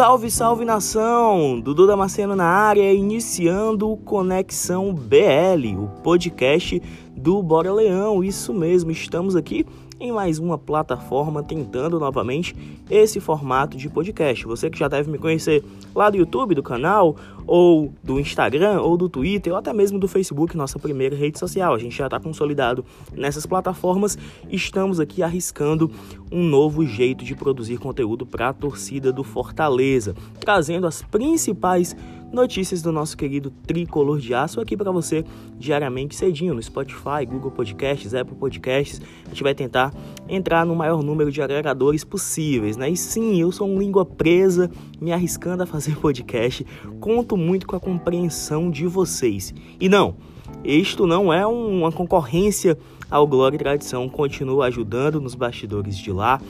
Salve, salve nação! Dudu Damasceno na área, iniciando Conexão BL, o podcast do Bora Leão. Isso mesmo, estamos aqui em mais uma plataforma tentando novamente esse formato de podcast. Você que já deve me conhecer lá do YouTube, do canal, ou do Instagram, ou do Twitter, ou até mesmo do Facebook, nossa primeira rede social. A gente já está consolidado nessas plataformas. Estamos aqui arriscando um novo jeito de produzir conteúdo para a torcida do Fortaleza, trazendo as principais notícias do nosso querido Tricolor de Aço aqui para você diariamente cedinho no Spotify, Google Podcasts, Apple Podcasts. A gente vai tentar entrar no maior número de agregadores possíveis, né? E sim, eu sou um língua presa, me arriscando a fazer podcast. Conto muito com a compreensão de vocês. E não, isto não é uma concorrência ao Glória e Tradição, continuo ajudando nos bastidores de lá.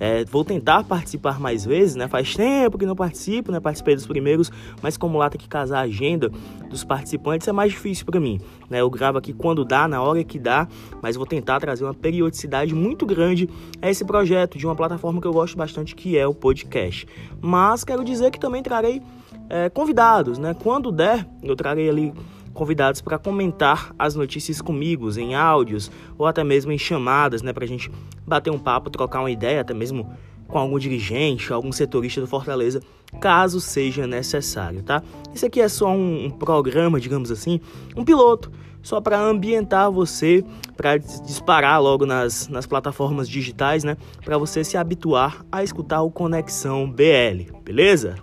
É, vou tentar participar mais vezes, né? Faz tempo que não participo, né? Participei dos primeiros, mas como lá tem que casar a agenda dos participantes, é mais difícil para mim, né? Eu gravo aqui quando dá, na hora que dá, mas vou tentar trazer uma periodicidade muito grande a esse projeto de uma plataforma que eu gosto bastante, que é o podcast. Mas quero dizer que também trarei é, convidados, né? Quando der, eu trarei ali convidados para comentar as notícias comigo em áudios ou até mesmo em chamadas, né, para a gente bater um papo, trocar uma ideia, até mesmo com algum dirigente, algum setorista do Fortaleza, caso seja necessário, tá? Isso aqui é só um, um programa, digamos assim, um piloto, só para ambientar você, para disparar logo nas, nas plataformas digitais, né? Para você se habituar a escutar o Conexão BL, beleza?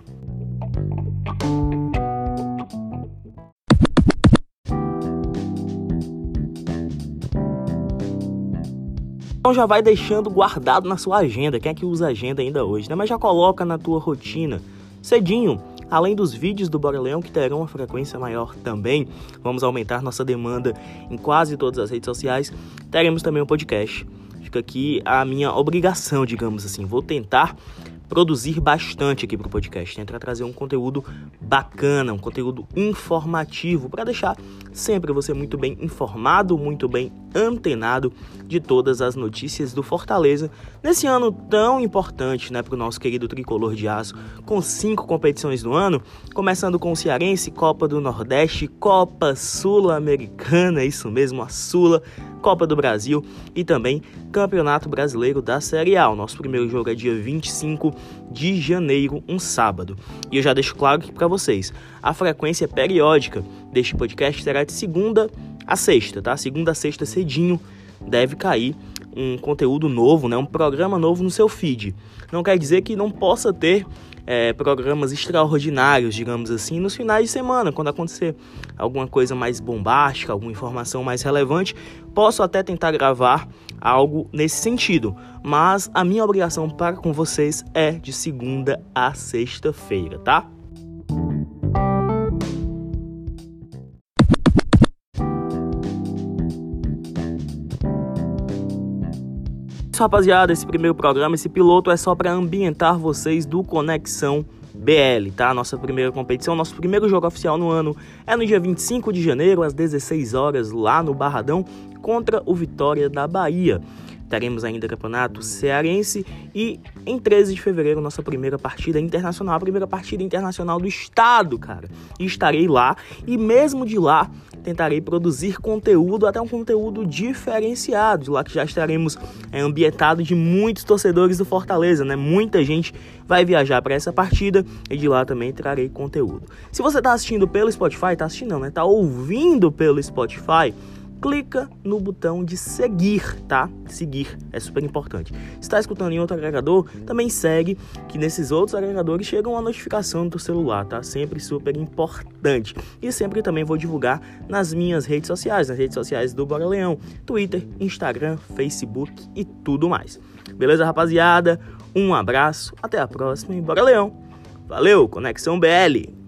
Então já vai deixando guardado na sua agenda. Quem é que usa agenda ainda hoje, né? Mas já coloca na tua rotina. Cedinho, além dos vídeos do Bora Leão que terão uma frequência maior também, vamos aumentar nossa demanda em quase todas as redes sociais. Teremos também um podcast. Fica aqui a minha obrigação, digamos assim. Vou tentar produzir bastante aqui para o podcast, tentar trazer um conteúdo bacana, um conteúdo informativo para deixar sempre você muito bem informado, muito bem antenado de todas as notícias do Fortaleza nesse ano tão importante, né, para o nosso querido tricolor de aço, com cinco competições no ano, começando com o Cearense, Copa do Nordeste, Copa Sul-Americana, isso mesmo, a Sula, Copa do Brasil e também Campeonato Brasileiro da Série A. O nosso primeiro jogo é dia 25 de janeiro, um sábado. E eu já deixo claro aqui para vocês, a frequência periódica deste podcast será de segunda a sexta, tá? Segunda a sexta cedinho deve cair um conteúdo novo, né? Um programa novo no seu feed. Não quer dizer que não possa ter é, programas extraordinários, digamos assim, nos finais de semana, quando acontecer alguma coisa mais bombástica, alguma informação mais relevante, posso até tentar gravar algo nesse sentido. Mas a minha obrigação para com vocês é de segunda a sexta-feira, tá? Isso, rapaziada, esse primeiro programa, esse piloto é só para ambientar vocês do Conexão BL, tá? Nossa primeira competição, nosso primeiro jogo oficial no ano é no dia 25 de janeiro, às 16 horas, lá no Barradão, contra o Vitória da Bahia. Teremos ainda campeonato cearense e em 13 de fevereiro nossa primeira partida internacional, a primeira partida internacional do estado, cara. E estarei lá e mesmo de lá tentarei produzir conteúdo, até um conteúdo diferenciado, de lá que já estaremos é, ambientados de muitos torcedores do Fortaleza, né? Muita gente vai viajar para essa partida e de lá também trarei conteúdo. Se você está assistindo pelo Spotify, tá assistindo não, né? Tá ouvindo pelo Spotify, clica no botão de seguir, tá? Seguir é super importante. Está escutando em outro agregador, também segue, que nesses outros agregadores chega uma notificação no teu celular, tá? Sempre super importante. E sempre também vou divulgar nas minhas redes sociais, nas redes sociais do Bora Leão, Twitter, Instagram, Facebook e tudo mais. Beleza, rapaziada? Um abraço, até a próxima e Bora Leão! Valeu, Conexão BL!